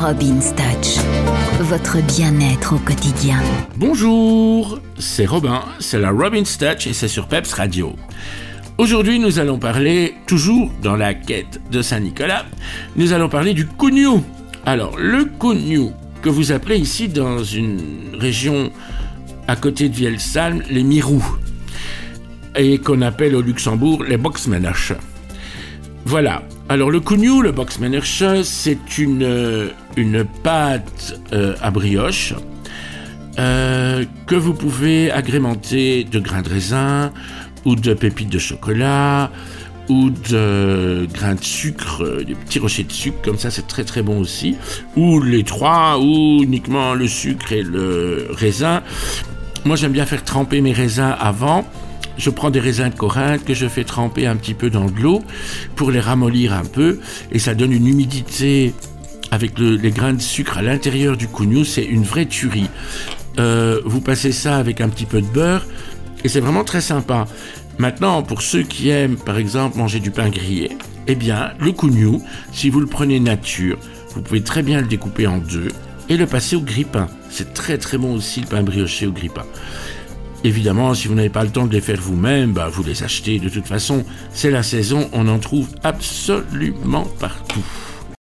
Robin's Touch, votre bien-être au quotidien. Bonjour, c'est Robin, c'est la Robin's Touch et c'est sur Peps Radio. Aujourd'hui, nous allons parler, toujours dans la quête de Saint-Nicolas, nous allons parler du Cugnou. Alors, le Cugnou, que vous appelez ici dans une région à côté de Vielsalm les Mirous, et qu'on appelle au Luxembourg les Boxmanners. Voilà. Alors le Cugnou, le Boxmanners, c'est une, une pâte euh, à brioche euh, que vous pouvez agrémenter de grains de raisin ou de pépites de chocolat ou de grains de sucre, des petits rochers de sucre, comme ça c'est très très bon aussi, ou les trois, ou uniquement le sucre et le raisin. Moi j'aime bien faire tremper mes raisins avant. Je prends des raisins de Corinthe que je fais tremper un petit peu dans de l'eau pour les ramollir un peu et ça donne une humidité avec les grains de sucre à l'intérieur du cougnou, c'est une vraie tuerie. Euh, vous passez ça avec un petit peu de beurre et c'est vraiment très sympa. Maintenant, pour ceux qui aiment par exemple manger du pain grillé, eh bien le cougnou, si vous le prenez nature, vous pouvez très bien le découper en deux et le passer au grille-pain. C'est très très bon aussi le pain brioché au grille-pain. Évidemment, si vous n'avez pas le temps de les faire vous-même, bah, vous les achetez. De toute façon, c'est la saison, on en trouve absolument partout.